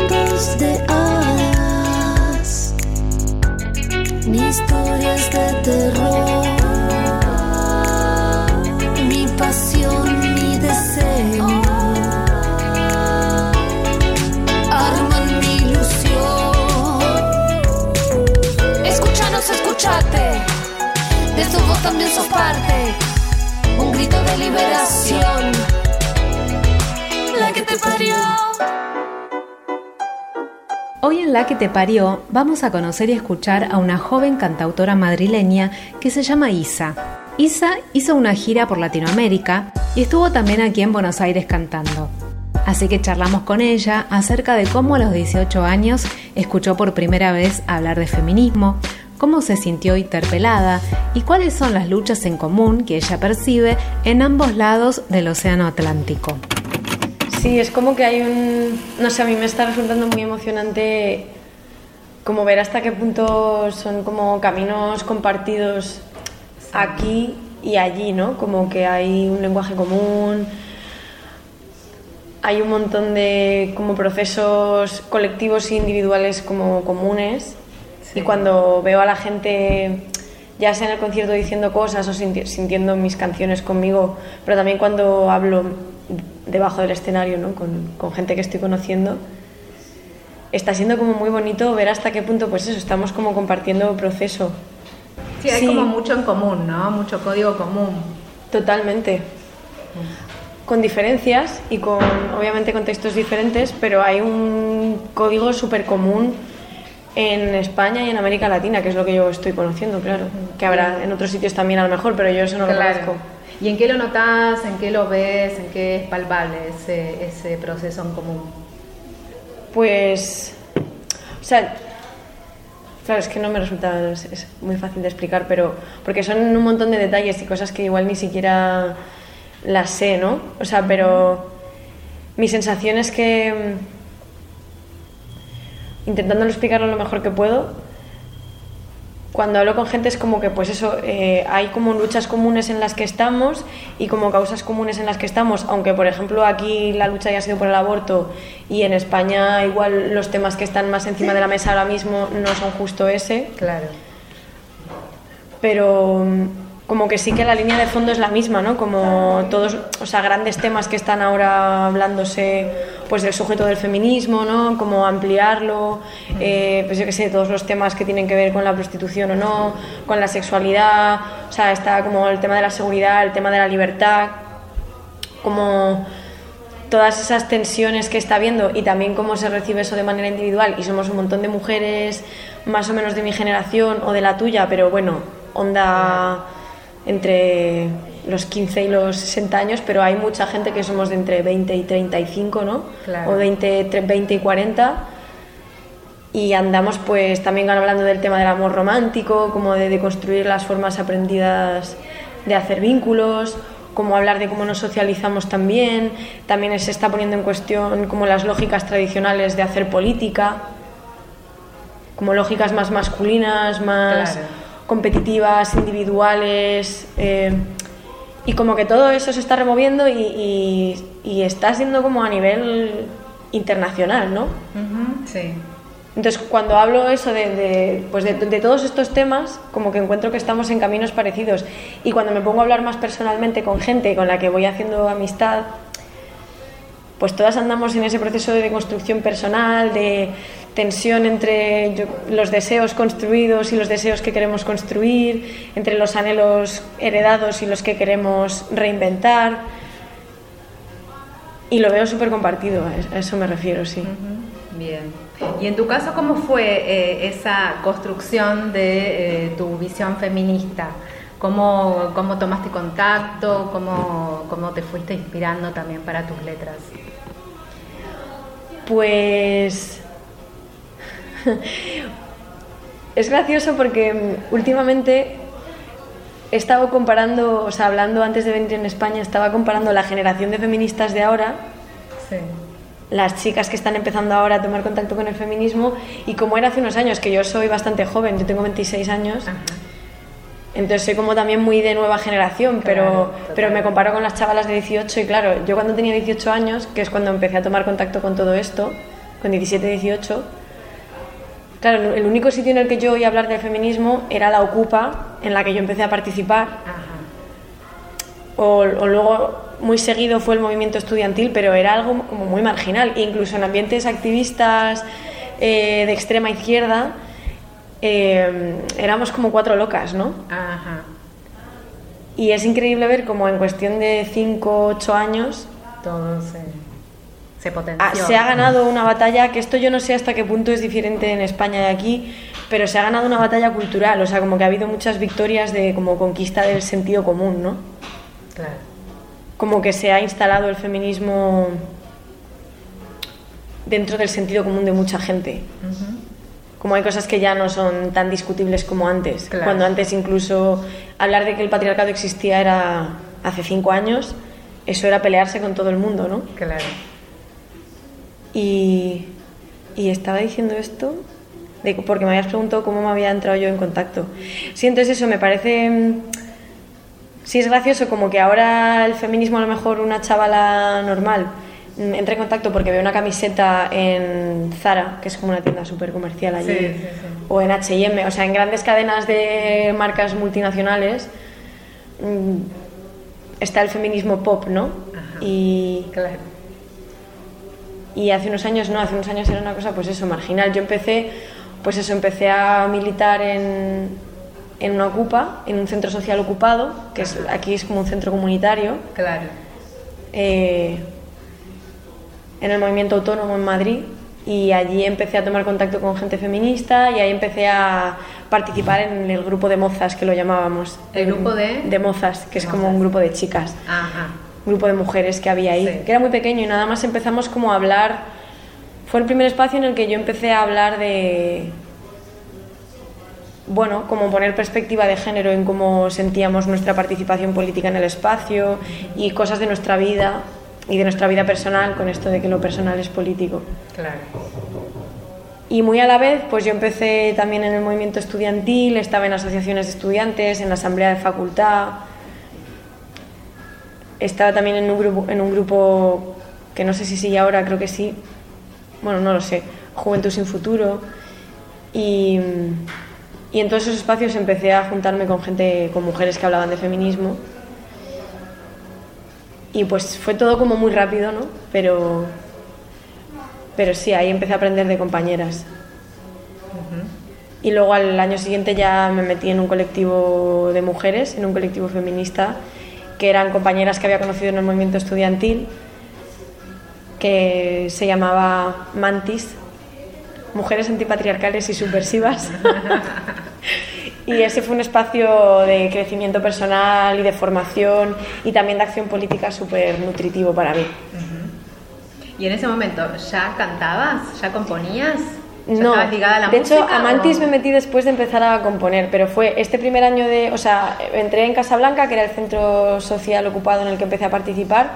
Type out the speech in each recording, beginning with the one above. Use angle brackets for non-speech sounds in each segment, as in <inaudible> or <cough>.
Ni cuentos de hadas, ni historias de terror pasión, mi deseo. Arman mi ilusión. Escúchanos, escúchate. De tu voz también sos parte. Un grito de liberación. La que te parió. Hoy en La que te parió vamos a conocer y escuchar a una joven cantautora madrileña que se llama Isa. Isa hizo una gira por Latinoamérica y estuvo también aquí en Buenos Aires cantando. Así que charlamos con ella acerca de cómo a los 18 años escuchó por primera vez hablar de feminismo, cómo se sintió interpelada y cuáles son las luchas en común que ella percibe en ambos lados del Océano Atlántico. Sí, es como que hay un... No sé, a mí me está resultando muy emocionante como ver hasta qué punto son como caminos compartidos aquí y allí, ¿no? Como que hay un lenguaje común, hay un montón de como procesos colectivos e individuales como comunes y cuando veo a la gente ya sea en el concierto diciendo cosas o sintiendo mis canciones conmigo, pero también cuando hablo debajo del escenario ¿no? con, con gente que estoy conociendo, está siendo como muy bonito ver hasta qué punto pues eso, estamos como compartiendo proceso. Sí, hay como mucho en común, ¿no? Mucho código común. Totalmente. Con diferencias y con, obviamente, contextos diferentes, pero hay un código súper común en España y en América Latina, que es lo que yo estoy conociendo, claro. Que habrá en otros sitios también a lo mejor, pero yo eso no lo conozco. ¿Y en qué lo notas, en qué lo ves, en qué es palpable ese, proceso en común? Pues, o sea, Claro, es que no me resulta, es, muy fácil de explicar, pero porque son un montón de detalles y cosas que igual ni siquiera las sé, ¿no? O sea, pero mi sensación es que mm, intentándolo explicarlo lo mejor que puedo, cuando hablo con gente es como que, pues eso, eh, hay como luchas comunes en las que estamos y como causas comunes en las que estamos, aunque por ejemplo aquí la lucha haya sido por el aborto y en España igual los temas que están más encima de la mesa ahora mismo no son justo ese. Claro. Pero como que sí que la línea de fondo es la misma, ¿no? Como todos, o sea, grandes temas que están ahora hablándose, pues del sujeto del feminismo, ¿no? Como ampliarlo, eh, pues yo qué sé, todos los temas que tienen que ver con la prostitución o no, con la sexualidad, o sea, está como el tema de la seguridad, el tema de la libertad, como todas esas tensiones que está habiendo y también cómo se recibe eso de manera individual y somos un montón de mujeres más o menos de mi generación o de la tuya, pero bueno, onda entre los 15 y los 60 años, pero hay mucha gente que somos de entre 20 y 35, ¿no? O 20, 20 y 40. Y andamos pues también hablando del tema del amor romántico, como de, construir las formas aprendidas de hacer vínculos, como hablar de cómo nos socializamos también. También se está poniendo en cuestión como las lógicas tradicionales de hacer política, como lógicas más masculinas, más competitivas, individuales, eh, y como que todo eso se está removiendo y, está siendo como a nivel internacional, ¿no? sí. Entonces, cuando hablo eso de, pues de, todos estos temas, como que encuentro que estamos en caminos parecidos. Y cuando me pongo a hablar más personalmente con gente con la que voy haciendo amistad, pues todas andamos en ese proceso de construcción personal, de tensión entre yo- los deseos construidos y los deseos que queremos construir, entre los anhelos heredados y los que queremos reinventar. Y lo veo súper compartido, a eso me refiero, sí. Bien. Y en tu caso, ¿cómo fue eh, esa construcción de eh, tu visión feminista? ¿Cómo, cómo tomaste contacto? ¿Cómo, ¿Cómo te fuiste inspirando también para tus letras? Pues <laughs> es gracioso porque mm, últimamente he estado comparando, o sea, hablando antes de venir en España, estaba comparando la generación de feministas de ahora, Sí. las chicas que están empezando ahora a tomar contacto con el feminismo, y como era hace unos años, que yo soy bastante joven, yo tengo 26 años, Ajá. entonces soy como también muy de nueva generación, pero, Claro, pero me total. comparo con las chavalas de 18 y claro, yo cuando tenía 18 años, que es cuando empecé a tomar contacto con todo esto, con 17, 18, claro, el único sitio en el que yo oía hablar del feminismo era la Ocupa, en la que yo empecé a participar, Ajá. o, o luego muy seguido fue el movimiento estudiantil, pero era algo como muy marginal, e incluso en ambientes activistas eh, de extrema izquierda. eh, éramos como cuatro locas, ¿no? Ajá. Y es increíble ver como en cuestión de 5 8 años Todo se, se ah, se ha ganado una batalla, que esto yo no sé hasta qué punto es diferente en España y aquí, pero se ha ganado una batalla cultural, o sea, como que ha habido muchas victorias de como conquista del sentido común, ¿no? Claro. Como que se ha instalado el feminismo dentro del sentido común de mucha gente. Como hay cosas que ya no son tan discutibles como antes. Claro. Cuando antes incluso hablar de que el patriarcado existía era hace cinco años, eso era pelearse con todo el mundo, ¿no? Claro. Y, y estaba diciendo esto de, porque me habías preguntado cómo me había entrado yo en contacto. Sí, entonces eso me parece... mm, Sí, es gracioso como que ahora el feminismo a lo mejor una chavala normal mm, entra en contacto porque ve una camiseta en Zara, que es como una tienda súper comercial allí, Sí, sí, sí. o en H&M, o sea, en grandes cadenas de marcas multinacionales mm, está el feminismo pop, ¿no? Ajá. Y, Claro. Y hace unos años no, hace unos años era una cosa pues eso, marginal. Yo empecé, pues eso, empecé a militar en, en una ocupa, en un centro social ocupado, que es, aquí es como un centro comunitario, Claro. eh, en el movimiento autónomo en Madrid. Y allí empecé a tomar contacto con gente feminista y ahí empecé a participar en el grupo de mozas, que lo llamábamos. ¿El grupo de? De mozas, que es como Mozas. un grupo de chicas Ajá. Grupo de mujeres que había ahí, Sí. que era muy pequeño y nada más empezamos como a hablar, fue el primer espacio en el que yo empecé a hablar de, bueno, como poner perspectiva de género en cómo sentíamos nuestra participación política en el espacio y cosas de nuestra vida y de nuestra vida personal con esto de que lo personal es político. Claro. Y muy a la vez, pues yo empecé también en el movimiento estudiantil, estaba en asociaciones de estudiantes, en la asamblea de facultad, estaba también en un grupo, en un grupo que no sé si sigue ahora, creo que sí, bueno, no lo sé, Juventud sin Futuro. Y, y en todos esos espacios empecé a juntarme con gente, con mujeres que hablaban de feminismo. Y pues fue todo como muy rápido, ¿no? Pero, pero sí, ahí empecé a aprender de compañeras. Y luego al año siguiente ya me metí en un colectivo de mujeres, en un colectivo feminista, que eran compañeras que había conocido en el movimiento estudiantil, que se llamaba Mantis, Mujeres Antipatriarcales y Subversivas. <laughs> y ese fue un espacio de crecimiento personal y de formación y también de acción política súper nutritivo para mí. ¿Y en ese momento ya cantabas? ¿Ya componías? ¿Ya No, ligada a la de música? hecho, a Mantis o- me metí después de empezar a componer, pero fue este primer año de, o sea, entré en Casablanca, que era el centro social ocupado en el que empecé a participar,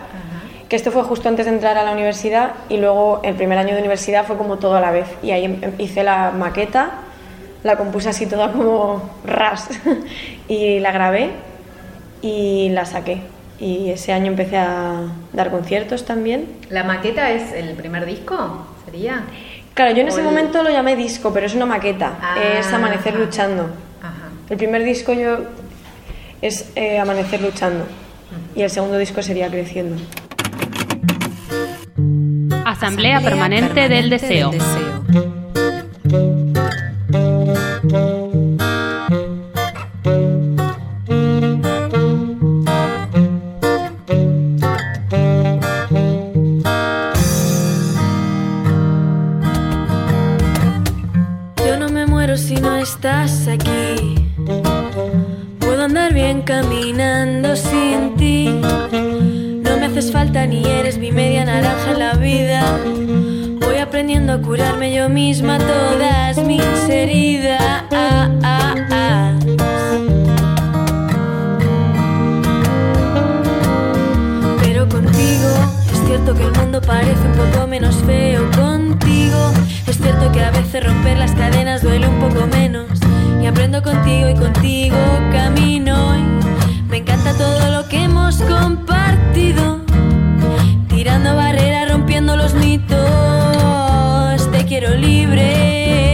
que esto fue justo antes de entrar a la universidad y luego el primer año de universidad fue como todo a la vez y ahí em- hice la maqueta, la compuse así toda como ras <laughs> y la grabé y la saqué. Y ese año empecé a dar conciertos también. ¿La maqueta es el primer disco? ¿Sería? Claro, yo en ese el- momento lo llamé disco, pero es una maqueta, Ah, es Amanecer ajá. luchando. Ajá. El primer disco yo es eh, Amanecer luchando y el segundo disco sería Creciendo. Asamblea Permanente del Deseo. Estás aquí. Puedo andar bien caminando sin ti. No me haces falta ni eres mi media naranja en la vida. Voy aprendiendo a curarme yo misma todas mis heridas. Pero contigo es cierto que el mundo parece un poco menos feo. Contigo cierto que a veces romper las cadenas duele un poco menos. Y aprendo contigo y contigo camino. Y me encanta todo lo que hemos compartido. Tirando barreras, rompiendo los mitos. Te quiero libre.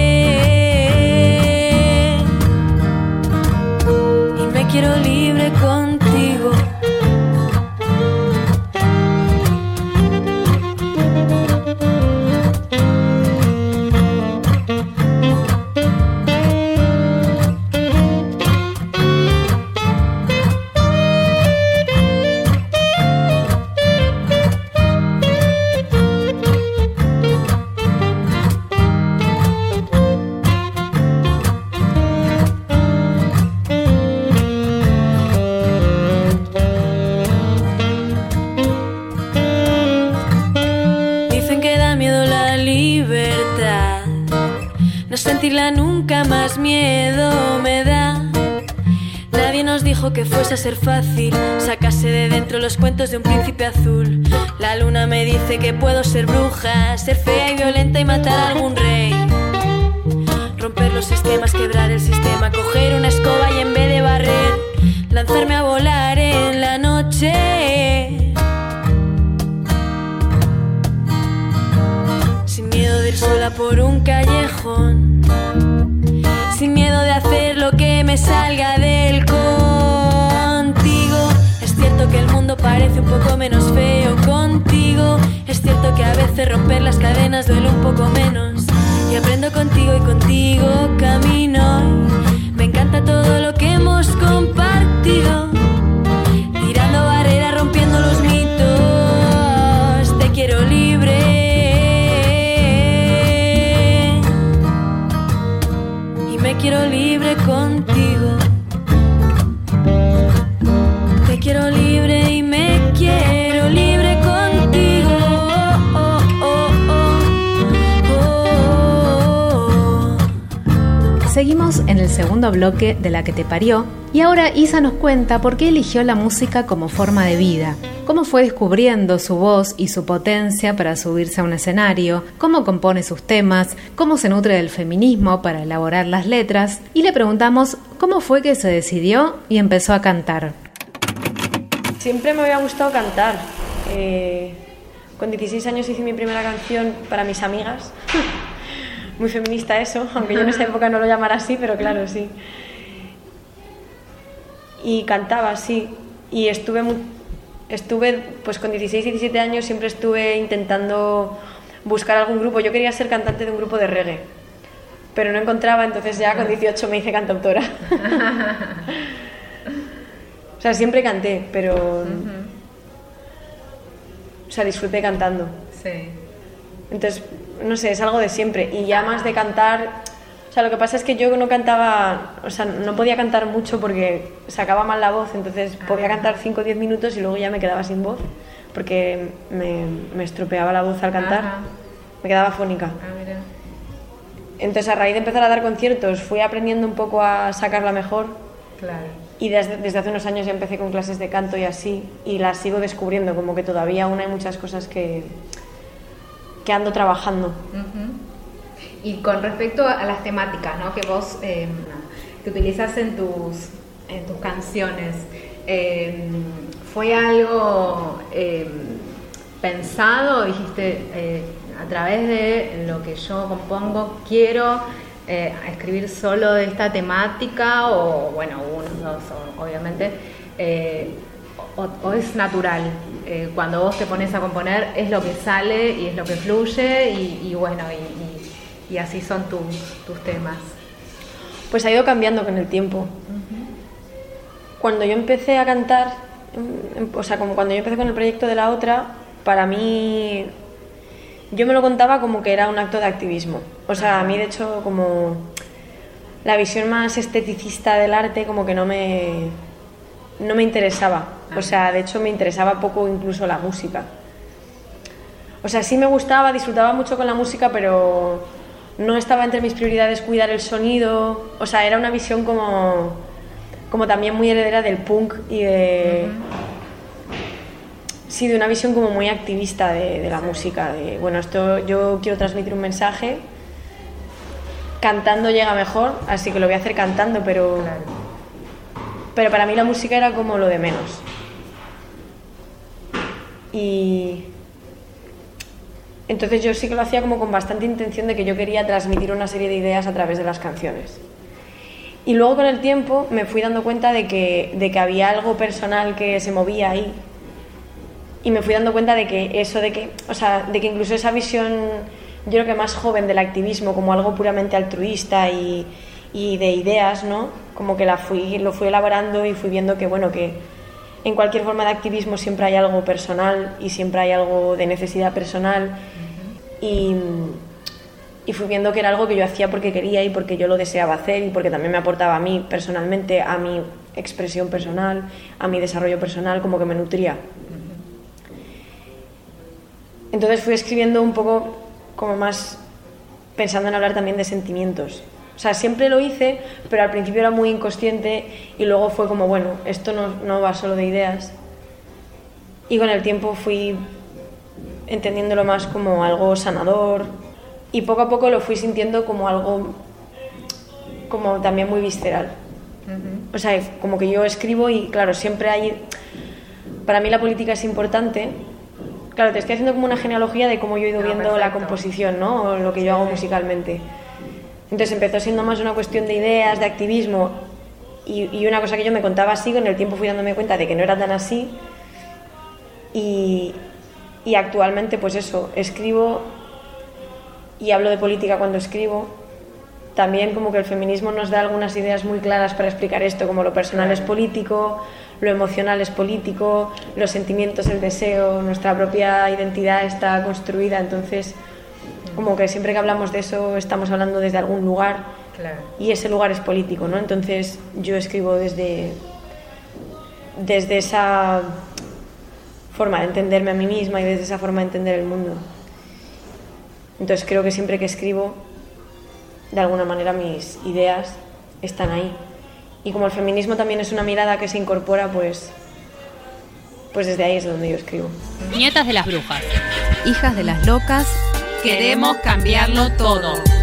Ser fácil sacarse de dentro los cuentos de un príncipe azul. La luna me dice que puedo ser bruja, ser fea y violenta y matar a algún rey. Romper los sistemas, quebrar el sistema, coger una escoba y en vez de barrer, lanzarme a volar en la noche. Sin miedo de ir sola por un callejón. Sin miedo de hacer lo que me salga del parece un poco menos feo contigo. Es cierto que a veces romper las cadenas duele un poco menos. Y aprendo contigo y contigo camino. Me encanta todo lo que hemos compartido. Tirando barreras, rompiendo los en el segundo bloque de La que te parió y ahora Isa nos cuenta por qué eligió la música como forma de vida, cómo fue descubriendo su voz y su potencia para subirse a un escenario, cómo compone sus temas, cómo se nutre del feminismo para elaborar las letras y le preguntamos cómo fue que se decidió y empezó a cantar. Siempre me había gustado cantar. Eh, con 16 años hice mi primera canción para mis amigas. Muy feminista eso, <laughs> aunque yo en esa época no lo llamara así, pero claro, sí. Y cantaba, sí. Y estuve, estuve, pues con 16, 17 años siempre estuve intentando buscar algún grupo. Yo quería ser cantante de un grupo de reggae, pero no encontraba, entonces ya con 18 me hice cantautora. <laughs> O sea, siempre canté, pero. O sea, disfruté cantando. Sí. Entonces, no sé, es algo de siempre. Y ya más de cantar. O sea, lo que pasa es que yo no cantaba. O sea, no podía cantar mucho porque sacaba mal la voz. Entonces, podía cantar 5 o 10 minutos y luego ya me quedaba sin voz. Porque me, me estropeaba la voz al cantar. Ajá. Me quedaba fónica. Ah, mira. Entonces, a raíz de empezar a dar conciertos, fui aprendiendo un poco a sacarla mejor. Claro. Y desde, desde hace unos años ya empecé con clases de canto y así, y las sigo descubriendo, como que todavía aún hay muchas cosas que, que ando trabajando. Y con respecto a las temáticas ¿no? que vos eh, que utilizas en tus, en tus canciones, eh, ¿fue algo eh, pensado? Dijiste, eh, a través de lo que yo compongo, quiero eh, escribir solo de esta temática, o bueno, unos dos, obviamente, o es natural. Eh, cuando vos te pones a componer es lo que sale y es lo que fluye y, y bueno, y, y- y así son tus, tus temas. Pues ha ido cambiando con el tiempo. Cuando yo empecé a cantar, em, em, o sea, como cuando yo empecé con el proyecto de la otra, para mí yo me lo contaba como que era un acto de activismo. O sea, a mí de hecho como la visión más esteticista del arte como que no me, no me interesaba. O sea, de hecho me interesaba poco incluso la música. O sea, sí me gustaba, disfrutaba mucho con la música, pero no estaba entre mis prioridades cuidar el sonido. O sea, era una visión como, como también muy heredera del punk y de... Sí, de una visión como muy activista de, de la música. De, bueno, esto yo quiero transmitir un mensaje cantando llega mejor, así que lo voy a hacer cantando, pero, pero para mí la música era como lo de menos. Y entonces yo sí que lo hacía como con bastante intención de que yo quería transmitir una serie de ideas a través de las canciones. Y luego con el tiempo me fui dando cuenta de que, de que había algo personal que se movía ahí. Y me fui dando cuenta de que eso de que, o sea, de que incluso esa visión yo creo que más joven del activismo como algo puramente altruista y, y de ideas, ¿no? Como que la fui, lo fui elaborando y fui viendo que, bueno, que en cualquier forma de activismo siempre hay algo personal y siempre hay algo de necesidad personal. y, y, fui viendo que era algo que yo hacía porque quería y porque yo lo deseaba hacer y porque también me aportaba a mí personalmente, a mi expresión personal, a mi desarrollo personal, como que me nutría. Entonces fui escribiendo un poco como más pensando en hablar también de sentimientos. O sea, siempre lo hice, pero al principio era muy inconsciente y luego fue como, bueno, esto no, no va solo de ideas. Y con el tiempo fui entendiéndolo más como algo sanador y poco a poco lo fui sintiendo como algo como también muy visceral. O sea, como que yo escribo y claro, siempre hay... Para mí la política es importante, Claro, te estoy haciendo como una genealogía de cómo yo he ido viendo la composición, ¿no? O lo que yo hago musicalmente. Entonces empezó siendo más una cuestión de ideas, de activismo, y, una cosa que yo me contaba así, con el tiempo fui dándome cuenta de que no era tan así. Y, y actualmente, pues eso, escribo y hablo de política cuando escribo. También como que el feminismo nos da algunas ideas muy claras para explicar esto, como lo personal es político, lo emocional es político, los sentimientos, el deseo, nuestra propia identidad está construida, entonces como que siempre que hablamos de eso estamos hablando desde algún lugar y ese lugar es político, ¿no? Entonces yo escribo desde, desde esa forma de entenderme a mí misma y desde esa forma de entender el mundo. Entonces creo que siempre que escribo, de alguna manera mis ideas están ahí. Y como el feminismo también es una mirada que se incorpora, pues, pues desde ahí es donde yo escribo. Nietas de las brujas. Hijas de las locas. Queremos cambiarlo todo.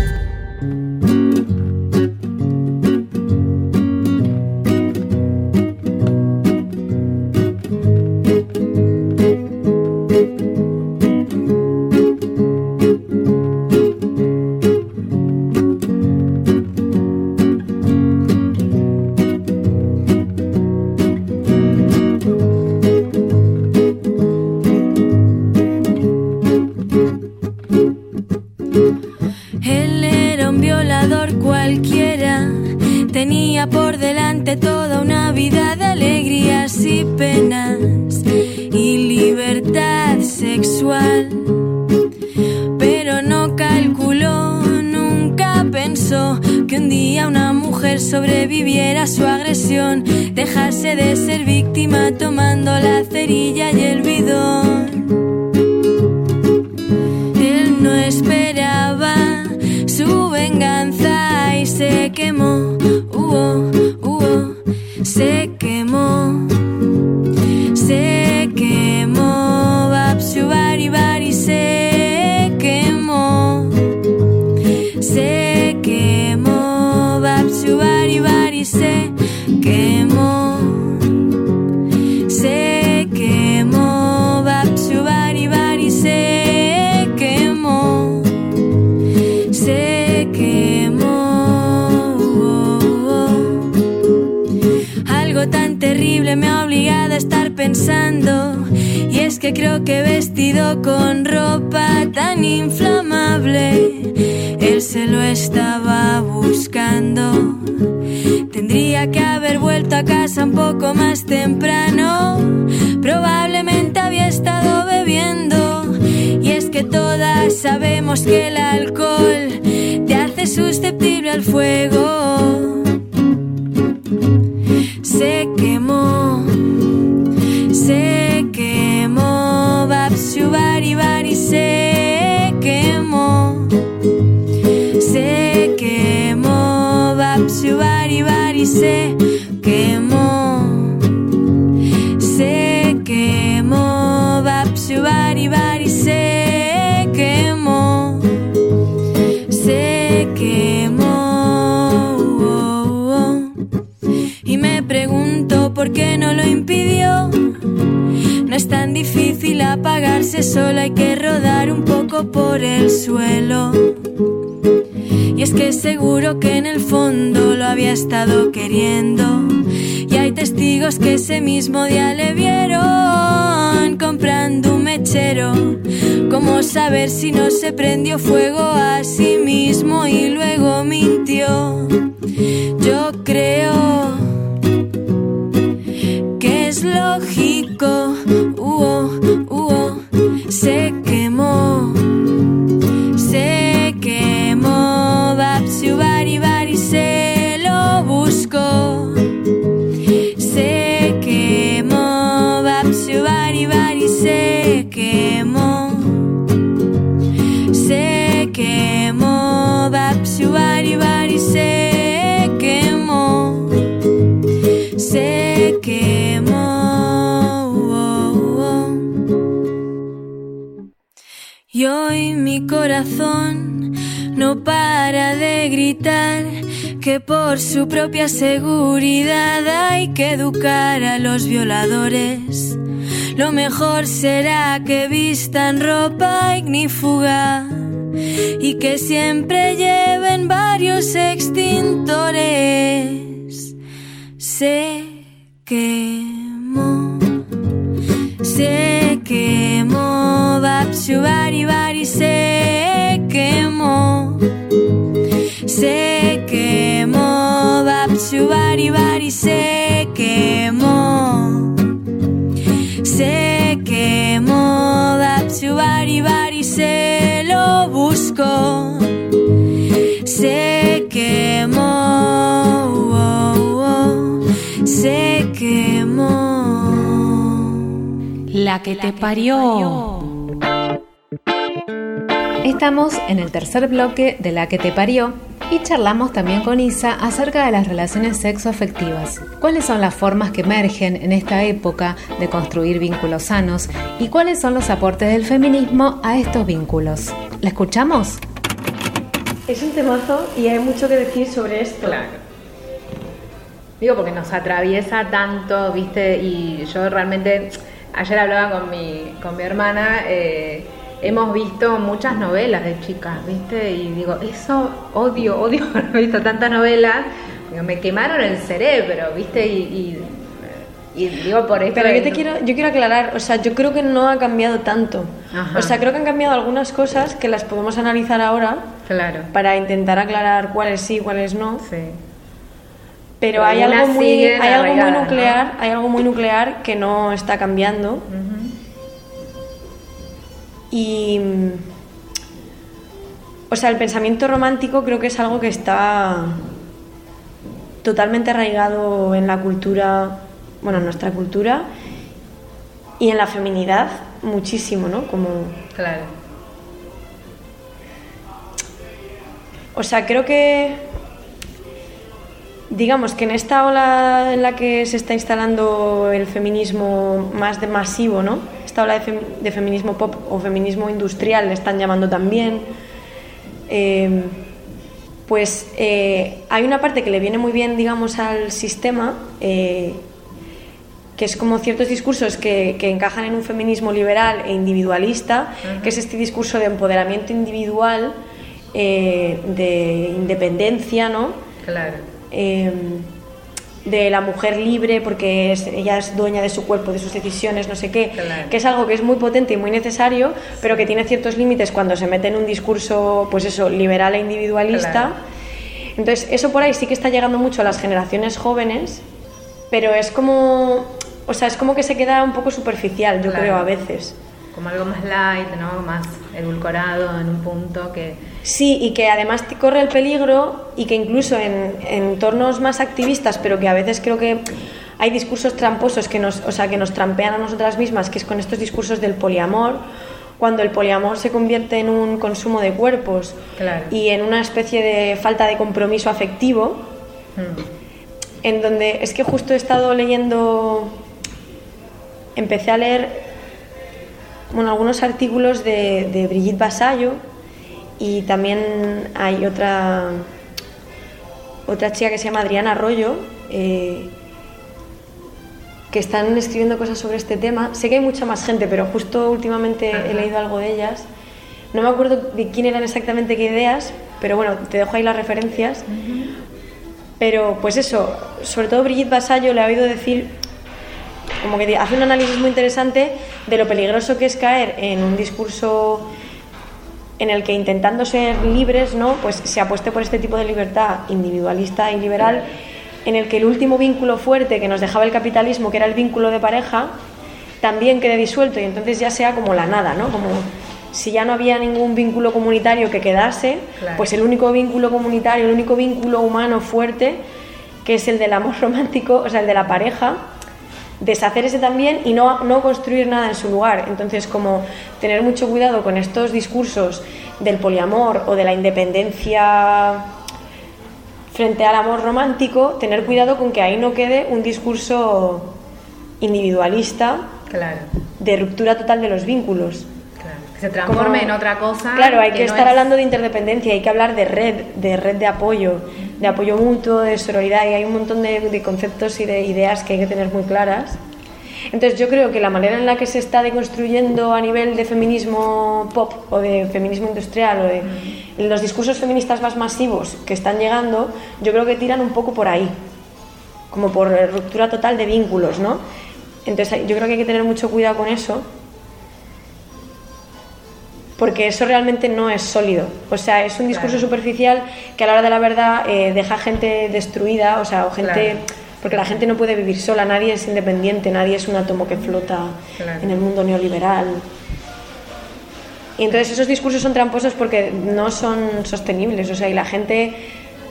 tomando la cerilla y el bidón. me ha obligado a estar pensando. Y es que creo que vestido con ropa tan inflamable, él se lo estaba buscando. Tendría que haber vuelto a casa un poco más temprano. Probablemente había estado bebiendo. Y es que todas sabemos que el alcohol te hace susceptible al fuego. Se quemó. Se quemó, Babsu Bari se quemó. Se quemó. Y me pregunto por qué no lo impidió. No es tan difícil apagarse, solo hay que rodar un poco por el suelo. Y es que seguro que en el fondo lo había estado queriendo. Y hay testigos que ese mismo día le vieron comprando un mechero. ¿Cómo saber si no se prendió fuego a sí mismo y luego mintió? Yo creo que es lógico. Se quemó. Se quemó. Y hoy mi corazón no para de gritar que por su propia seguridad hay que educar a los violadores. Lo mejor será que vistan ropa ignífuga y que siempre lleven varios extintores. Se quemó, se quemó, Babsu Bari se quemó. Se quemó, Babsu Bari Bari se quemó. La que te parió. Estamos en el tercer bloque de La que te parió y charlamos también con Isa acerca de las relaciones sexoafectivas. ¿Cuáles son las formas que emergen en esta época de construir vínculos sanos y cuáles son los aportes del feminismo a estos vínculos? ¿La escuchamos? Es un temazo y hay mucho que decir sobre esto. Claro. Digo, porque nos atraviesa tanto, ¿viste? Y yo realmente, ayer hablaba con mi, con mi hermana, eh, hemos visto muchas novelas de chicas, ¿viste? Y digo, eso odio, <laughs> odio haber visto tantas novelas, me quemaron el cerebro, ¿viste? Y, y, y digo, por esto... Pero yo te quiero, yo quiero aclarar, o sea, yo creo que no ha cambiado tanto. Ajá. O sea, creo que han cambiado algunas cosas que las podemos analizar ahora Claro, para intentar aclarar cuáles sí, cuáles no. sí. Pero Pero hay algo muy, hay algo muy nuclear, hay algo muy nuclear que no está cambiando. Y. O sea, el pensamiento romántico creo que es algo que está totalmente arraigado en la cultura, bueno, en nuestra cultura y en la feminidad muchísimo, ¿no? Como. Claro. O sea, creo que. Digamos que en esta ola en la que se está instalando el feminismo más de masivo, ¿no? Esta ola de, fem- de feminismo pop o feminismo industrial le están llamando también. eh, pues eh, hay una parte que le viene muy bien, digamos, al sistema, eh, que es como ciertos discursos que, que encajan en un feminismo liberal e individualista, que es este discurso de empoderamiento individual, eh, de independencia, ¿no? Claro. Eh, de la mujer libre porque es- ella es dueña de su cuerpo, de sus decisiones, no sé qué, Claro. que es algo que es muy potente y muy necesario, pero que tiene ciertos límites cuando se mete en un discurso, pues eso, liberal e individualista. Claro. Entonces, eso por ahí sí que está llegando mucho a las generaciones jóvenes, pero es como, o sea, es como que se queda un poco superficial, yo Claro. creo, a veces. Como algo más light, ¿no? Más edulcorado en un punto que... Sí, y que además te corre el peligro y que incluso en, entornos más activistas, pero que a veces creo que hay discursos tramposos que nos, o sea, que nos trampean a nosotras mismas, que es con estos discursos del poliamor, cuando el poliamor se convierte en un consumo de cuerpos y en una especie de falta de compromiso afectivo, hmm. en donde es que justo he estado leyendo, empecé a leer bueno, algunos artículos de, de Brigitte Basallo y también hay otra, otra chica que se llama Adriana Arroyo. Eh, que están escribiendo cosas sobre este tema. Sé que hay mucha más gente, pero justo últimamente he leído algo de ellas. No me acuerdo de quién eran exactamente qué ideas, pero bueno, te dejo ahí las referencias. Pero pues eso, sobre todo Brigitte Basallo le ha oído decir, como que hace un análisis muy interesante de lo peligroso que es caer en un discurso en el que intentando ser libres, ¿no? pues se apueste por este tipo de libertad individualista y liberal en el que el último vínculo fuerte que nos dejaba el capitalismo, que era el vínculo de pareja, también quede disuelto y entonces ya sea como la nada, ¿no? Como si ya no había ningún vínculo comunitario que quedase, pues el único vínculo comunitario, el único vínculo humano fuerte, que es el del amor <laughs> romántico, o sea, el de la pareja, deshacer ese también y no, no construir nada en su lugar. Entonces, como tener mucho cuidado con estos discursos del poliamor o de la independencia frente al amor romántico, tener cuidado con que ahí no quede un discurso individualista de ruptura total de los vínculos. Que se transforme en otra cosa. Claro, hay que, estar hablando de interdependencia, hay que hablar de red, de red de apoyo, de apoyo mutuo, de sororidad, y hay un montón de conceptos y de ideas que hay que tener muy claras entonces yo creo que la manera en la que se está deconstruyendo a nivel de feminismo pop o de feminismo industrial o de los discursos feministas más masivos que están llegando, yo creo que tiran un poco por ahí, como por ruptura total de vínculos, ¿no? Entonces yo creo que hay que tener mucho cuidado con eso, porque eso realmente no es sólido. O sea, es un discurso superficial que a la hora de la verdad eh, deja gente destruida, o sea, o gente porque la gente no puede vivir sola, nadie es independiente, nadie es un átomo que flota en el mundo neoliberal. Y entonces esos discursos son tramposos porque no son sostenibles, o sea, y la gente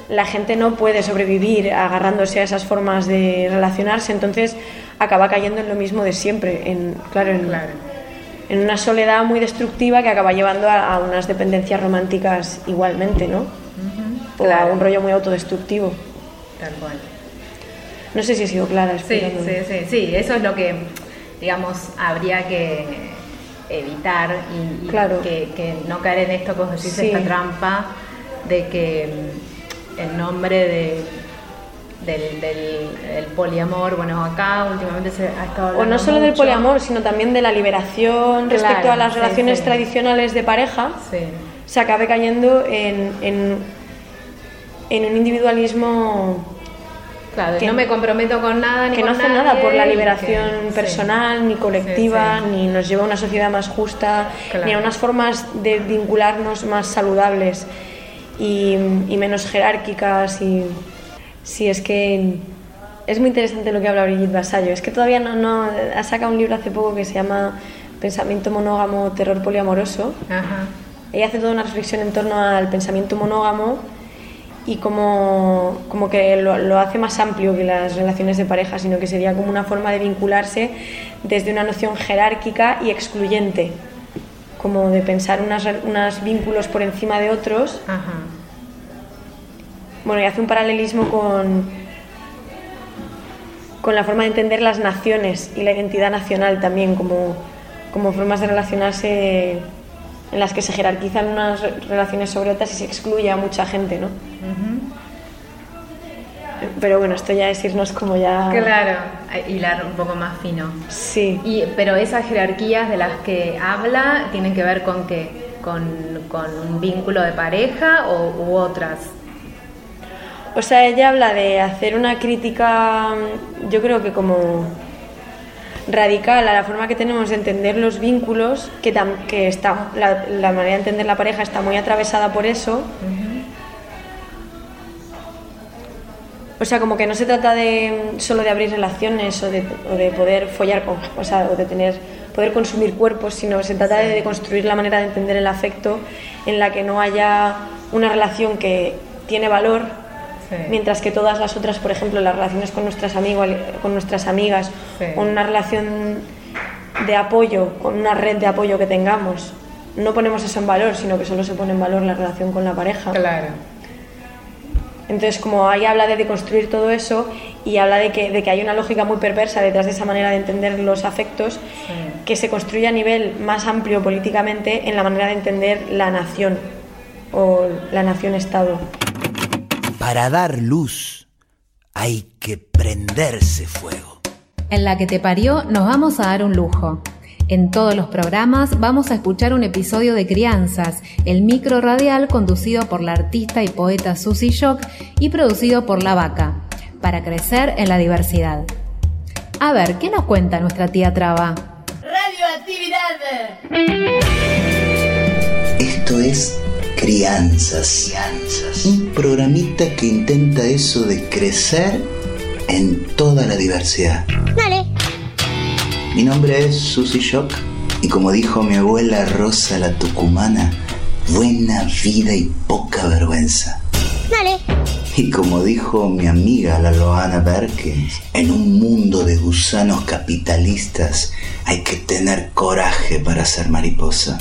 la gente no puede sobrevivir agarrándose a esas formas de relacionarse, entonces acaba cayendo en lo mismo de siempre, en, claro, en, una soledad muy destructiva que acaba llevando a, unas dependencias románticas igualmente, ¿no? O a un rollo muy autodestructivo. Tal cual. No sé si he sido clara. Sí, sí, sí, sí, eso es lo que, digamos, habría que evitar y, que, no caer en esto, como decís, esta trampa de que el nombre de, del, poliamor, bueno, acá últimamente se ha estado hablando O no solo del poliamor, sino también de la liberación respecto a las relaciones tradicionales de pareja, se acabe cayendo en, en, en un individualismo que no me comprometo con nada ni que no hace nada por la liberación personal ni colectiva ni nos lleva a una sociedad más justa ni a unas formas de vincularnos más saludables y, menos jerárquicas y sí es que es muy interesante lo que habla Brigitte Basallo es que todavía no, no ha sacado un libro hace poco que se llama Pensamiento monógamo terror poliamoroso. Ella hace toda una reflexión en torno al pensamiento monógamo y como, como que lo, lo, hace más amplio que las relaciones de pareja, sino que sería como una forma de vincularse desde una noción jerárquica y excluyente, como de pensar unos vínculos por encima de otros. Bueno, y hace un paralelismo con, con la forma de entender las naciones y la identidad nacional también como, como formas de relacionarse en las que se jerarquizan unas relaciones sobre otras y se excluye a mucha gente, ¿no? Pero bueno, esto ya es irnos como ya... Claro, hilar un poco más fino. Sí. Y, pero esas jerarquías de las que habla tienen que ver con qué? ¿Con, con un vínculo de pareja o, u otras? O sea, ella habla de hacer una crítica, yo creo que como radical a la forma que tenemos de entender los vínculos, que, que está, la, manera de entender la pareja está muy atravesada por eso. O sea, como que no se trata de solo de abrir relaciones o de, poder follar con, o sea, o de tener poder consumir cuerpos, sino se trata de construir la manera de entender el afecto en la que no haya una relación que tiene valor, mientras que todas las otras, por ejemplo, las relaciones con nuestras, amigos, con nuestras amigas, o una relación de apoyo, con una red de apoyo que tengamos, no ponemos eso en valor, sino que solo se pone en valor la relación con la pareja. Claro. Entonces, como ahí habla de deconstruir todo eso y habla de que, de que hay una lógica muy perversa detrás de esa manera de entender los afectos que se construye a nivel más amplio políticamente en la manera de entender la nación o la nación-estado. Para dar luz hay que prenderse fuego. En la que te parió nos vamos a dar un lujo. En todos los programas vamos a escuchar un episodio de Crianzas, el micro radial conducido por la artista y poeta Susie Shock y producido por La Vaca, para crecer en la diversidad. A ver, ¿qué nos cuenta nuestra tía Traba? Radioactividad. Esto es Crianzas. Crianzas. Un programita que intenta eso de crecer en toda la diversidad. Dale. Mi nombre es Susy Shock y como dijo mi abuela Rosa la Tucumana, buena vida y poca vergüenza. Dale. Y como dijo mi amiga la Loana Berkins, en un mundo de gusanos capitalistas hay que tener coraje para ser mariposa.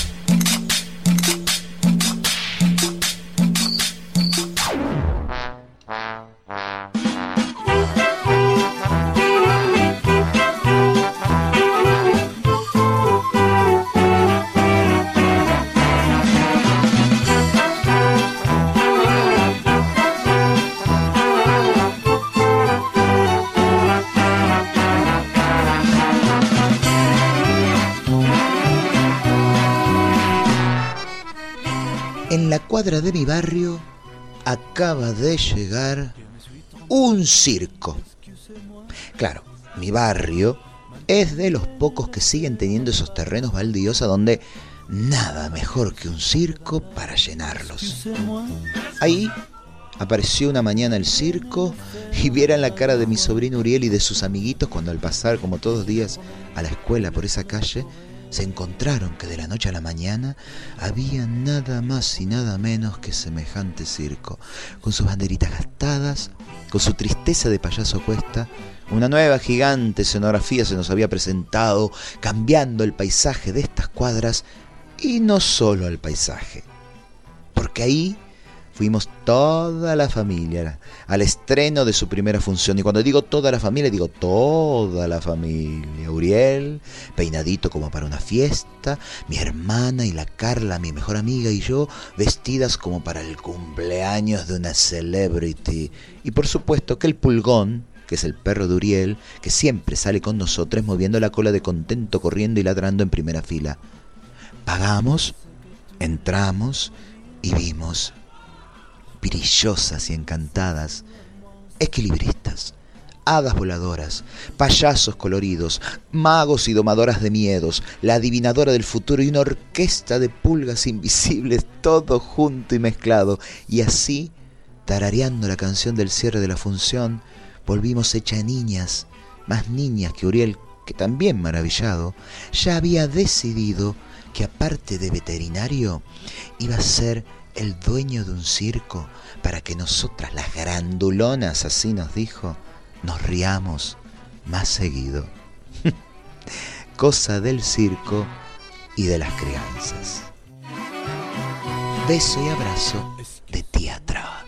De mi barrio acaba de llegar un circo. Claro, mi barrio es de los pocos que siguen teniendo esos terrenos baldíos a donde nada mejor que un circo para llenarlos. Ahí apareció una mañana el circo y vieran la cara de mi sobrino Uriel y de sus amiguitos cuando al pasar como todos los días a la escuela por esa calle se encontraron que de la noche a la mañana había nada más y nada menos que semejante circo, con sus banderitas gastadas, con su tristeza de payaso cuesta, una nueva gigante escenografía se nos había presentado, cambiando el paisaje de estas cuadras, y no solo el paisaje, porque ahí fuimos toda la familia al estreno de su primera función. Y cuando digo toda la familia, digo toda la familia. Uriel, peinadito como para una fiesta, mi hermana y la Carla, mi mejor amiga, y yo, vestidas como para el cumpleaños de una celebrity. Y por supuesto que el pulgón, que es el perro de Uriel, que siempre sale con nosotros moviendo la cola de contento, corriendo y ladrando en primera fila. Pagamos, entramos y vimos brillosas y encantadas, equilibristas, hadas voladoras, payasos coloridos, magos y domadoras de miedos, la adivinadora del futuro y una orquesta de pulgas invisibles, <laughs> todo junto y mezclado. Y así, tarareando la canción del cierre de la función, volvimos hecha niñas, más niñas que Uriel, que también maravillado, ya había decidido que aparte de veterinario, iba a ser el dueño de un circo para que nosotras las grandulonas, así nos dijo, nos riamos más seguido. <laughs> Cosa del circo y de las crianzas. Beso y abrazo de tía Traba.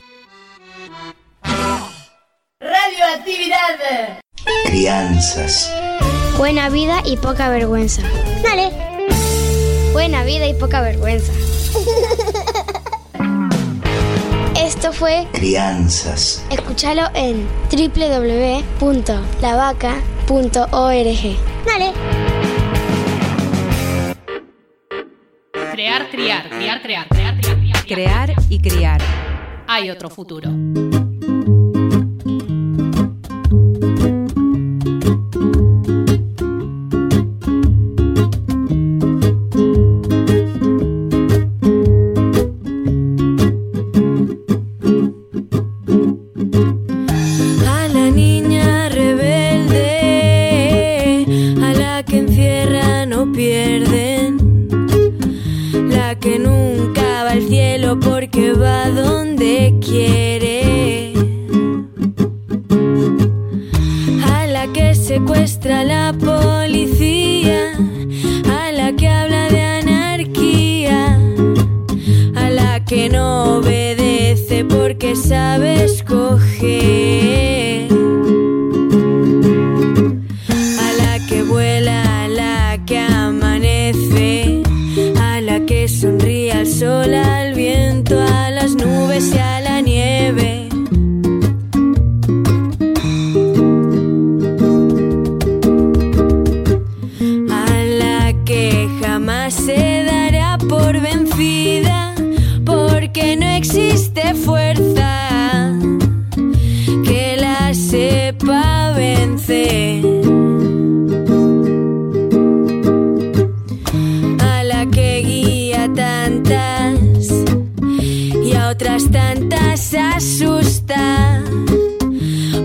Radioactividad. Crianzas. Buena vida y poca vergüenza. Dale. Buena vida y poca vergüenza. <laughs> Esto fue Crianzas. Escúchalo en www.lavaca.org. Dale. Crear, criar, criar, crear, crear, criar, Crear y criar. Hay otro futuro.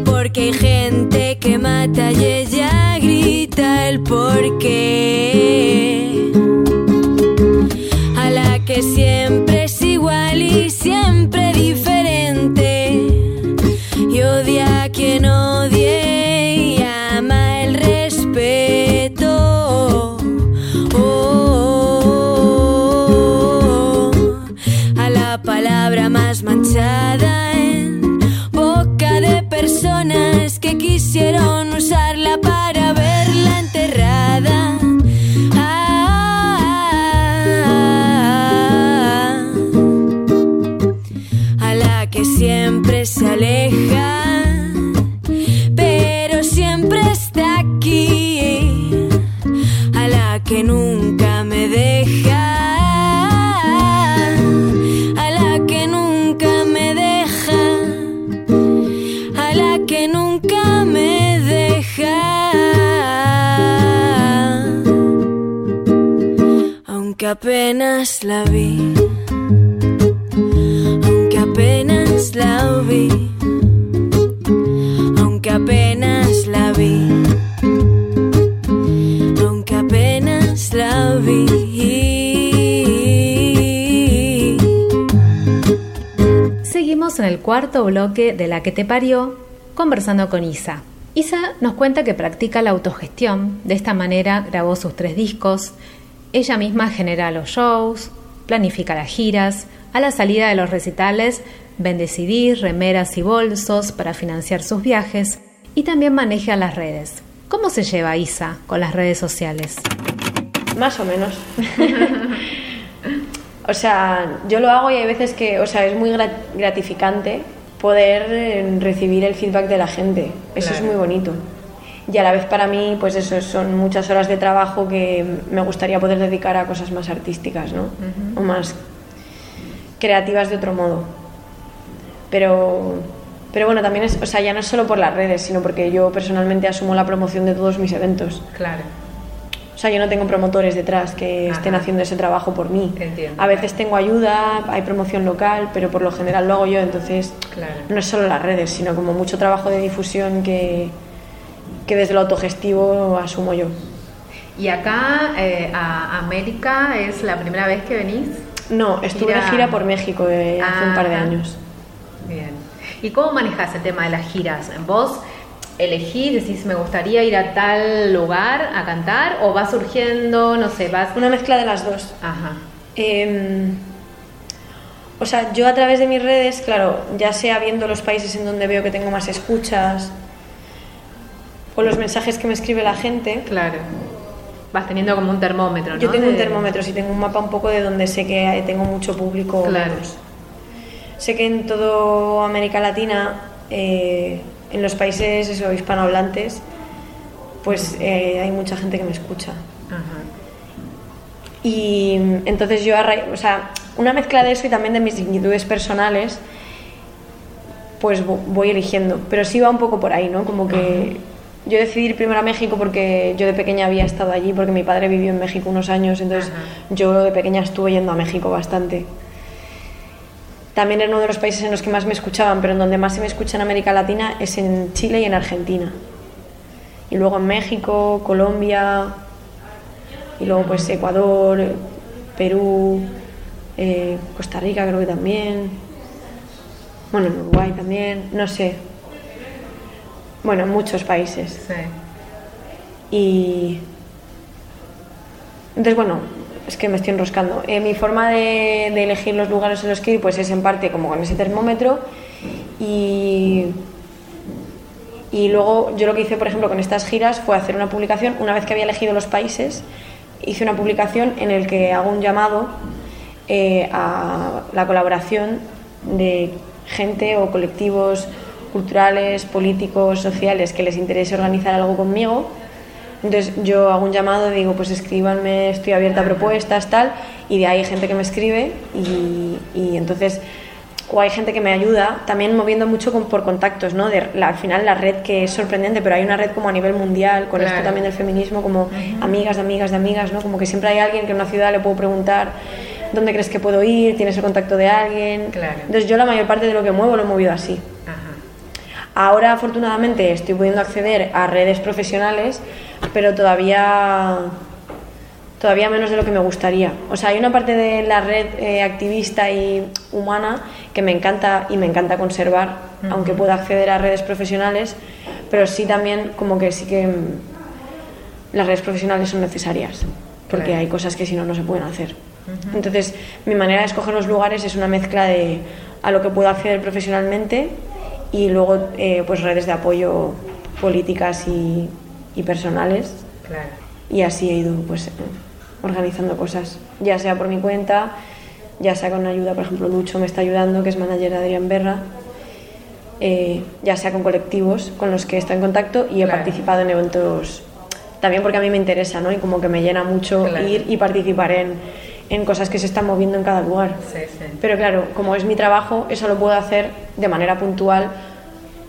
Porque hay gente que mata y ella grita el porqué. Cuarto bloque de La que te parió, conversando con Isa. Isa nos cuenta que practica la autogestión, de esta manera grabó sus tres discos, ella misma genera los shows, planifica las giras, a la salida de los recitales vende CDs, remeras y bolsos para financiar sus viajes y también maneja las redes. ¿Cómo se lleva Isa con las redes sociales? Más o menos. <laughs> o sea, yo lo hago y hay veces que, o sea, es muy grat- gratificante poder eh, recibir el feedback de la gente. Eso es muy bonito. Y a la vez para mí, pues eso, son muchas horas de trabajo que me gustaría poder dedicar a cosas más artísticas, ¿no? O más creativas de otro modo. Pero, pero bueno, también es, o sea, ya no es solo por las redes, sino porque yo personalmente asumo la promoción de todos mis eventos. Claro. O sea, yo no tengo promotores detrás que estén Ajá. haciendo ese trabajo por mí. Entiendo, a veces tengo ayuda, hay promoción local, pero por lo general lo hago yo, entonces Claro. no es solo las redes, sino como mucho trabajo de difusión que, que desde lo autogestivo asumo yo. ¿Y acá eh, a América es la primera vez que venís? No, estuve de Gira- por México de hace un par de Ajá. años. Bien. ¿Y cómo manejas el tema de las giras? ¿Vos elegís, decís, me gustaría ir a tal lugar a cantar? ¿O va surgiendo, no sé, vas... Una mezcla de las dos. Ajá. Em, o sea, yo a través de mis redes, claro, ya sea viendo los países en donde veo que tengo más escuchas o los mensajes que me escribe la gente, Claro. Vas teniendo como un termómetro, ¿no? Yo tengo un termómetro, sí tengo un mapa un poco de donde sé que tengo mucho público Claro. menos. Sé que en toda América Latina, eh, en los países eso, hispanohablantes, pues eh, hay mucha gente que me escucha. Ajá. Y entonces yo, o sea, una mezcla de eso y también de mis inquietudes personales, pues vo- voy eligiendo. Pero sí va un poco por ahí, ¿no? Como que yo decidí ir primero a México porque yo de pequeña había estado allí, porque mi padre vivió en México unos años, entonces Ajá. yo de pequeña estuve yendo a México bastante. También era uno de los países en los que más me escuchaban, pero en donde más se me escucha en América Latina es en Chile y en Argentina. Y luego en México, Colombia, Y luego pues Ecuador, Perú, eh, Costa Rica creo que también. Bueno, en Uruguay también, no sé. Bueno, en muchos países. Sí. Y. Entonces, bueno, es que me estoy enroscando. Eh, mi forma de, elegir los lugares en los que ir, pues es en parte como con ese termómetro. Y. Y luego yo lo que hice, por ejemplo, con estas giras fue hacer una publicación. Una vez que había elegido los países, hice una publicación en el que hago un llamado eh, a la colaboración de gente o colectivos culturales, políticos, sociales que les interese organizar algo conmigo. Entonces yo hago un llamado, digo, pues escríbanme, estoy abierta a propuestas, tal, y de ahí hay gente que me escribe y, y entonces, o hay gente que me ayuda, también moviendo mucho con- por contactos, ¿no? De, la- al final la red que es sorprendente, pero hay una red como a nivel mundial, con esto Claro. también del feminismo, como amigas de amigas de amigas, ¿no? Como que siempre hay alguien que en una ciudad le puedo preguntar, ¿dónde crees que puedo ir? ¿Tienes el contacto de alguien? Claro. Entonces yo la mayor parte de lo que muevo lo he movido así. Ajá. Ahora afortunadamente estoy pudiendo acceder a redes profesionales, pero todavía todavía menos de lo que me gustaría. O sea, hay una parte de la red eh, activista y humana que me encanta y me encanta conservar, aunque pueda acceder a redes profesionales, pero sí también como que sí que mm, las redes profesionales son necesarias, porque Claro. hay cosas que si no no se pueden hacer. Entonces, mi manera de escoger los lugares es una mezcla de a lo que puedo acceder profesionalmente y luego eh, pues redes de apoyo políticas y, y personales Claro. y así he ido pues organizando cosas, ya sea por mi cuenta, ya sea con ayuda, por ejemplo Lucho me está ayudando, que es manager de Adrián Berra, eh, ya sea con colectivos con los que estoy en contacto y he Claro. participado en eventos también porque a mí me interesa, ¿no? Y como que me llena mucho Claro. ir y participar en, en cosas que se están moviendo en cada lugar. Sí, sí. Pero claro, como es mi trabajo, eso lo puedo hacer de manera puntual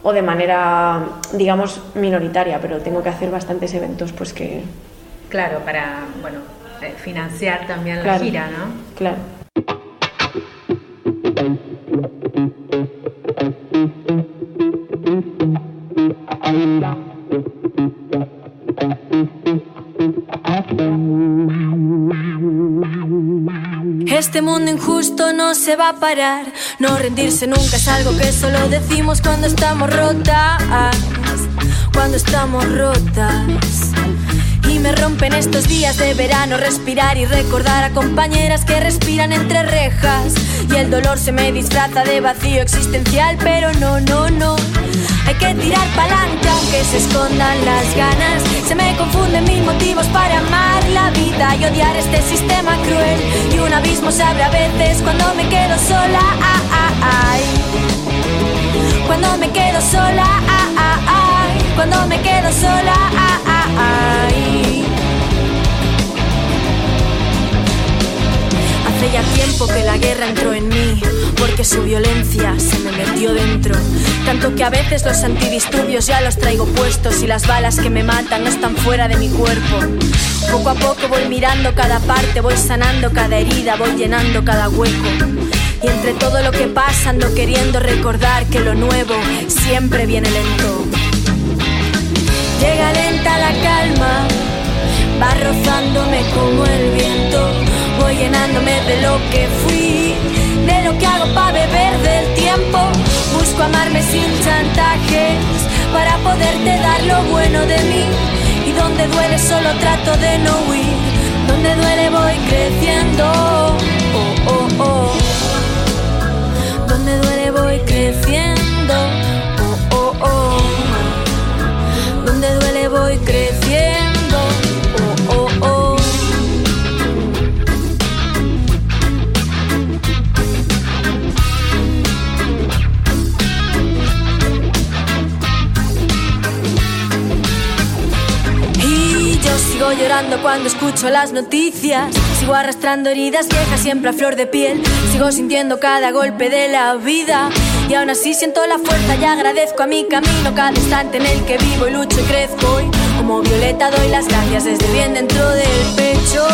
o de manera, digamos, minoritaria, pero tengo que hacer bastantes eventos, pues que, Claro, para, bueno, eh, financiar también la Claro. gira, ¿no? claro. Este mundo injusto no se va a parar. No rendirse nunca es algo que solo decimos cuando estamos rotas. Cuando estamos rotas. Y me rompen estos días de verano respirar y recordar a compañeras que respiran entre rejas. Y el dolor se me disfraza de vacío existencial, pero no, no, no. Hay que tirar pa'lante aunque se escondan las ganas. Se me confunden mis motivos para amar la vida y odiar este sistema cruel. Y un abismo se abre a veces cuando me quedo sola. Ah, ay. Cuando me quedo sola, ah, ay. Cuando me quedo sola, ay. Hace ya tiempo que la guerra entró en mí, porque su violencia se me metió dentro. Tanto que a veces los antidisturbios ya los traigo puestos y las balas que me matan están fuera de mi cuerpo. Poco a poco voy mirando cada parte, voy sanando cada herida, voy llenando cada hueco. Y entre todo lo que pasa ando queriendo recordar que lo nuevo siempre viene lento. Llega lenta la calma, va rozándome como el viento. Llenándome de lo que fui, de lo que hago para beber del tiempo. Busco amarme sin chantajes para poderte dar lo bueno de mí. Y donde duele solo trato de no huir. Donde duele voy creciendo. Oh, oh, oh. Donde duele voy creciendo. Oh, oh, oh. Donde duele voy creciendo. Llorando cuando escucho las noticias. Sigo arrastrando heridas viejas siempre a flor de piel. Sigo sintiendo cada golpe de la vida. Y aún así siento la fuerza y agradezco a mi camino cada instante en el que vivo y lucho y crezco. Y como Violeta doy las gracias desde bien dentro del pecho.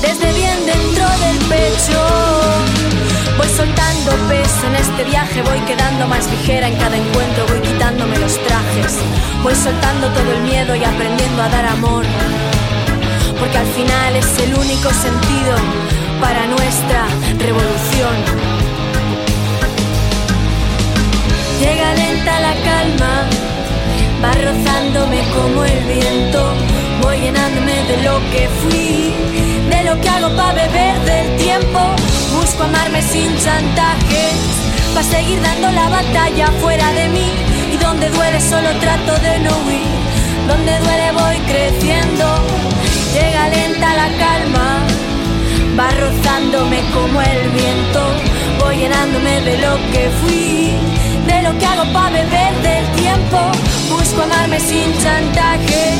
Desde bien dentro del pecho. Voy soltando peso en este viaje, voy quedando más ligera en cada encuentro, voy quitándome los trajes. Voy soltando todo el miedo y aprendiendo a dar amor. Porque al final es el único sentido para nuestra revolución. Llega lenta la calma, va rozándome como el viento, voy llenándome de lo que fui, de lo que hago para beber del tiempo, busco amarme sin chantajes, para seguir dando la batalla fuera de mí, y donde duele solo trato de no huir, donde duele voy creciendo, llega lenta la calma, va rozándome como el viento, voy llenándome de lo que fui de lo que hago para beber del tiempo. Busco amarme sin chantajes,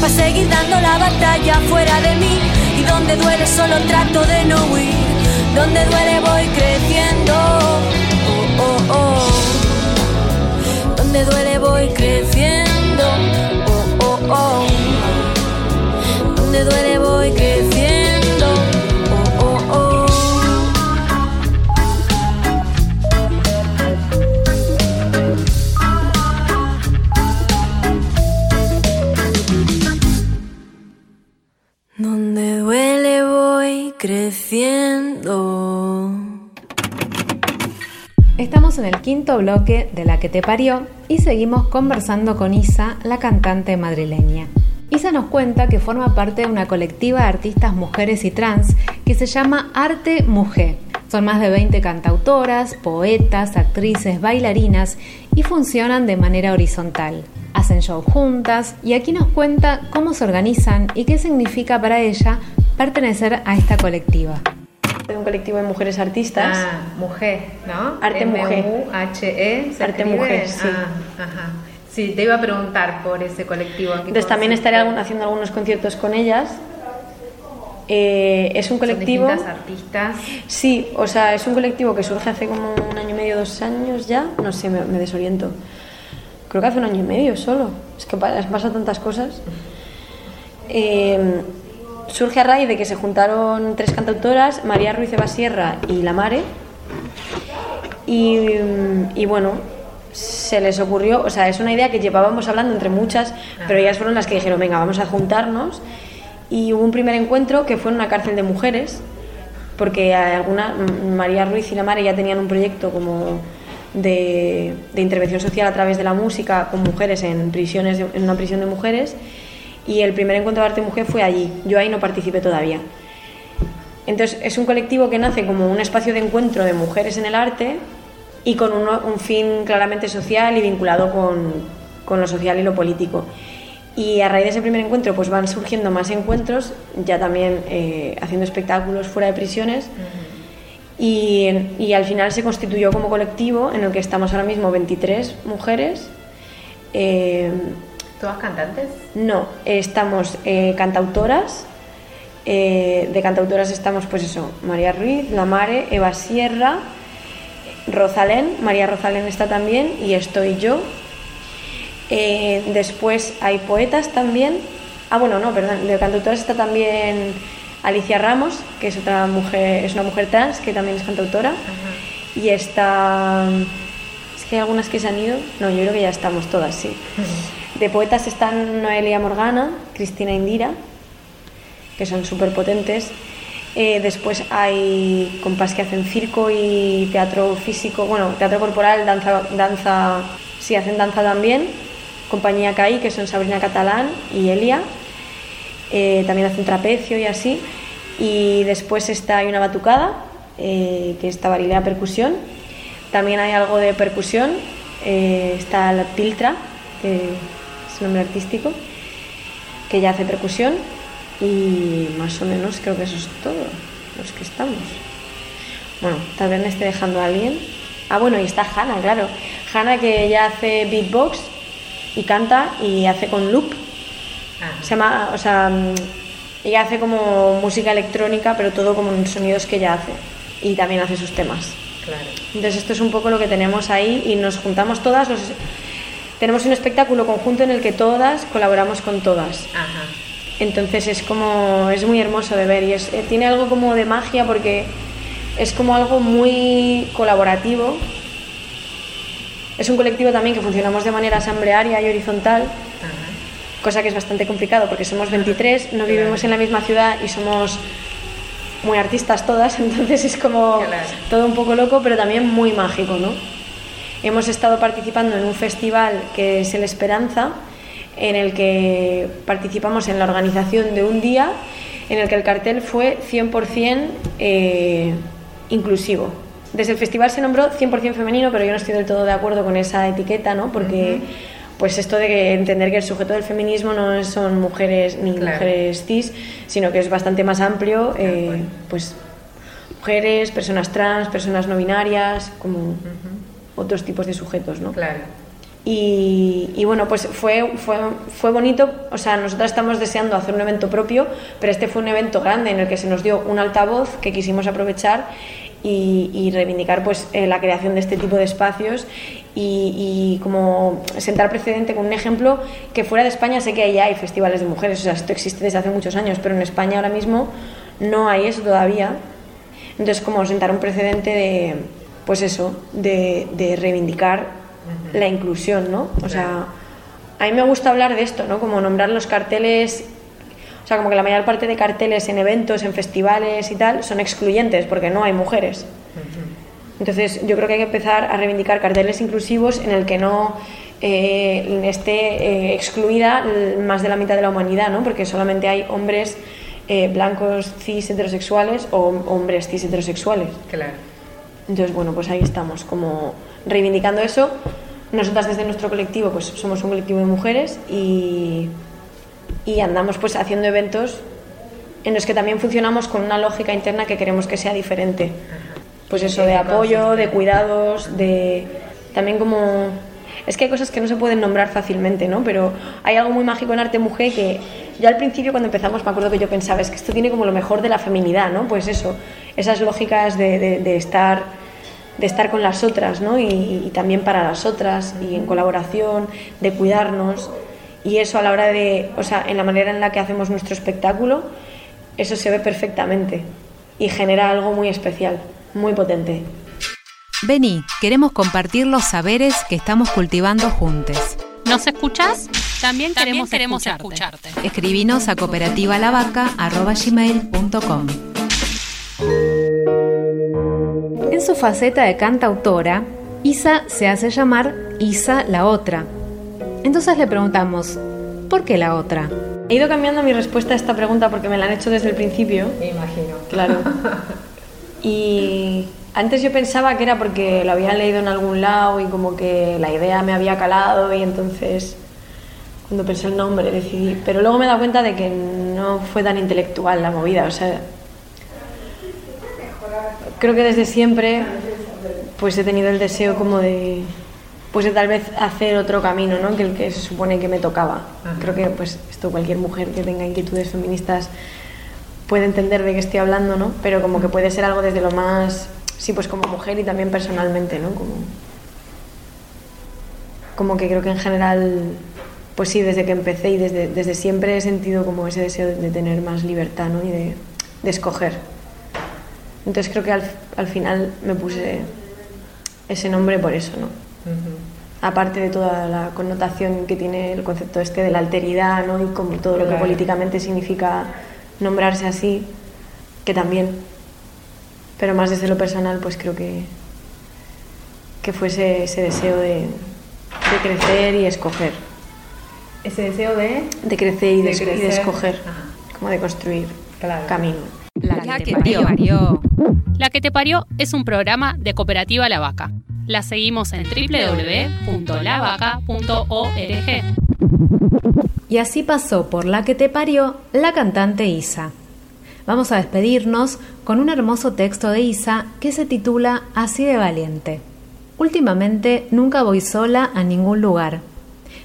para seguir dando la batalla fuera de mí. Y donde duele solo trato de no huir, donde duele voy creciendo. Oh, oh, oh. Donde duele voy creciendo. Oh, oh, oh. Donde duele voy creciendo. Oh, oh, oh. Donde duele voy creciendo. Estamos en el quinto bloque de La que te parió y seguimos conversando con Isa, la cantante madrileña. Isa nos cuenta que forma parte de una colectiva de artistas mujeres y trans que se llama Arte Mujer. Son más de 20 cantautoras, poetas, actrices, bailarinas y funcionan de manera horizontal. Hacen show juntas y aquí nos cuenta cómo se organizan y qué significa para ella pertenecer a esta colectiva. de un colectivo de mujeres artistas. Ah, mujer, ¿no? Arte Mujer. M-U-H-E. ¿se Arte? Mujer, sí. Ah, ajá. Sí, te iba a preguntar por ese colectivo. ¿qué Entonces también estaré haciendo algunos conciertos con ellas. Eh, es un Son colectivo. distintas artistas. Sí, o sea, es un colectivo que surge hace como un año y medio, dos años ya. No sé, me, me desoriento. Creo que hace un año y medio solo. Es que pa- pasan tantas cosas. Eh, surge a raíz de que se juntaron tres cantautoras, María Ruiz Eva Sierra y La Mare. Y, y bueno, se les ocurrió, o sea, es una idea que llevábamos hablando entre muchas, pero ellas fueron las que dijeron, venga, vamos a juntarnos. Y hubo un primer encuentro que fue en una cárcel de mujeres, porque alguna, M- María Ruiz y La Mare ya tenían un proyecto como de, de intervención social a través de la música con mujeres en, prisiones de- en una prisión de mujeres. Y el primer encuentro de arte mujer fue allí. Yo ahí no participé todavía. Entonces es un colectivo que nace como un espacio de encuentro de mujeres en el arte y con uno- un fin claramente social y vinculado con, con lo social y lo político. Y a raíz de ese primer encuentro pues van surgiendo más encuentros, ya también eh, haciendo espectáculos fuera de prisiones. Y, y al final se constituyó como colectivo en el que estamos ahora mismo 23 mujeres. Eh, ¿Todas cantantes? no, estamos eh, cantautoras. eh, de cantautoras estamos, pues eso, María Ruiz, La Mare, Eva Sierra, Rosalén, María Rosalén está también y estoy yo. Eh, después hay poetas también. Ah, bueno, no, perdón, de cantautoras está también Alicia Ramos, que es otra mujer, es una mujer trans que también es cantautora. Y está. Es que hay algunas que se han ido. No, yo creo que ya estamos todas, sí. De poetas están Noelia Morgana, Cristina Indira, que son súper potentes. Eh, después hay compas que hacen circo y teatro físico, bueno, teatro corporal, danza, danza, sí, hacen danza también. Compañía CAI, que son Sabrina Catalán y Elia. Eh, también hacen trapecio y así. Y después está, hay una batucada, eh, que es tabarilea percusión. También hay algo de percusión. está la Piltra, que es un nombre artístico, que ya hace percusión. Y más o menos creo que eso es todo, los que estamos. Bueno, tal vez me esté dejando a alguien. Ah, bueno, y está Hanna, claro. Hanna que ya hace beatbox y canta y hace con loop. Se llama, o sea, mm, ella hace como música electrónica, pero todo como en sonidos que ella hace. Y también hace sus temas. Claro. Entonces esto es un poco lo que tenemos ahí y nos juntamos todas. los- tenemos un espectáculo conjunto en el que todas colaboramos con todas. Ajá. Entonces es como, es muy hermoso de ver y es, eh, tiene algo como de magia porque es como algo muy colaborativo. Es un colectivo también que funcionamos de manera asamblearia y horizontal. cosa que es bastante complicado porque somos 23, no vivimos en la misma ciudad y somos muy artistas todas, <laughs> entonces es como todo un poco loco, pero también muy mágico, ¿no? Hemos estado participando en un festival que es El Esperanza, en el que participamos en la organización de un día en el que el cartel fue 100% eh, inclusivo. Desde el festival se nombró 100% femenino, pero yo no estoy del todo de acuerdo con esa etiqueta, ¿no? Porque pues esto de entender que el sujeto del feminismo no son mujeres ni mujeres cis, sino que es bastante más amplio, eh, pues mujeres, personas trans, personas no binarias, como otros tipos de sujetos, ¿no? Claro. Y, bueno, pues fue, fue, fue bonito, o sea, nosotros estamos deseando hacer un evento propio, pero este fue un evento grande en el que se nos dio un altavoz que quisimos aprovechar y, reivindicar pues eh, la creación de este tipo de espacios y, como sentar precedente con un ejemplo que fuera de España sé que ya hay festivales de mujeres, o sea, esto existe desde hace muchos años, pero en España ahora mismo no hay eso todavía. Entonces, como sentar un precedente de, pues eso, de, de reivindicar la inclusión, ¿no? O sea, a mí me gusta hablar de esto, ¿no? Como nombrar los carteles, o sea, como que la mayor parte de carteles en eventos, en festivales y tal, son excluyentes porque no hay mujeres. Entonces, yo creo que hay que empezar a reivindicar carteles inclusivos en el que no eh, esté eh, excluida más de la mitad de la humanidad, ¿no? Porque solamente hay hombres eh, blancos cis heterosexuales o hombres cis heterosexuales. Claro. Entonces, bueno, pues ahí estamos, como reivindicando eso. Nosotras desde nuestro colectivo, pues somos un colectivo de mujeres y, y andamos pues haciendo eventos en los que también funcionamos con una lógica interna que queremos que sea diferente. Pues eso, de apoyo, de cuidados, de también como... Es que hay cosas que no se pueden nombrar fácilmente, ¿no? Pero hay algo muy mágico en arte mujer que yo al principio cuando empezamos me acuerdo que yo pensaba, es que esto tiene como lo mejor de la feminidad, ¿no? Pues eso, esas lógicas de, de, estar de estar con las otras, ¿no? Y, también para las otras, y en colaboración, de cuidarnos. Y eso a la hora de, o sea, en la manera en la que hacemos nuestro espectáculo, eso se ve perfectamente y genera algo muy especial, muy potente. Vení, queremos compartir los saberes que estamos cultivando juntos. ¿Nos escuchás? También, queremos, queremos escucharte. Escribinos a cooperativalavaca.com. su faceta de cantautora, Isa se hace llamar Isa la otra. Entonces le preguntamos, ¿por qué la otra? He ido cambiando mi respuesta a esta pregunta porque me la han hecho desde el principio. Me imagino. Claro. <laughs> Y antes yo pensaba que era porque lo había leído en algún lado y como que la idea me había calado y entonces cuando pensé el nombre decidí. Pero luego me he dado cuenta de que no fue tan intelectual la movida. O sea, creo que desde siempre pues he tenido el deseo como de pues de tal vez hacer otro camino ¿no? que el que se supone que me tocaba. Creo que pues esto cualquier mujer que tenga inquietudes feministas puede entender de qué estoy hablando, ¿no? Pero como que puede ser algo desde lo más sí, pues como mujer y también personalmente, ¿no? Como, como que creo que en general, pues sí, desde que empecé y desde, desde siempre he sentido como ese deseo de, tener más libertad, ¿no? Y de, de escoger. Entonces creo que al, al, final me puse ese nombre por eso, ¿no? Aparte de toda la connotación que tiene el concepto este de la alteridad, ¿no? Y como todo lo que políticamente significa nombrarse así, que también pero más desde lo personal, pues creo que, que fuese ese deseo de, de crecer y escoger. ¿Ese deseo de? De crecer y de, escoger, como de construir camino. La, que, te parió. La que te parió es un programa de Cooperativa La Vaca. La seguimos en www.lavaca.org. Y así pasó por La que te parió la cantante Isa. Vamos a despedirnos con un hermoso texto de Isa que se titula Así de valiente. Últimamente nunca voy sola a ningún lugar.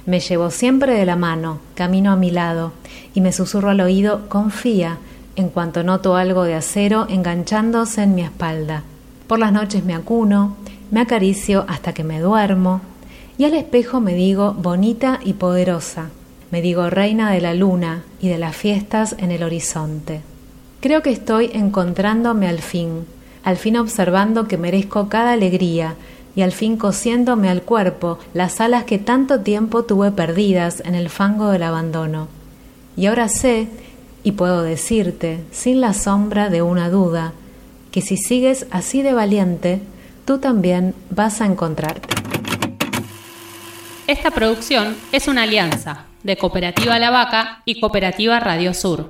Me llevo siempre de la mano, camino a mi lado, y me susurro al oído confía en cuanto noto algo de acero enganchándose en mi espalda. Por las noches me acuno, me acaricio hasta que me duermo, y al espejo me digo bonita y poderosa, me digo reina de la luna y de las fiestas en el horizonte. Creo que estoy encontrándome al fin, al fin observando que merezco cada alegría y al fin cosiéndome al cuerpo las alas que tanto tiempo tuve perdidas en el fango del abandono. Y ahora sé, y puedo decirte, sin la sombra de una duda, que si sigues así de valiente, tú también vas a encontrarte. Esta producción es una alianza de Cooperativa La Vaca y Cooperativa Radio Sur.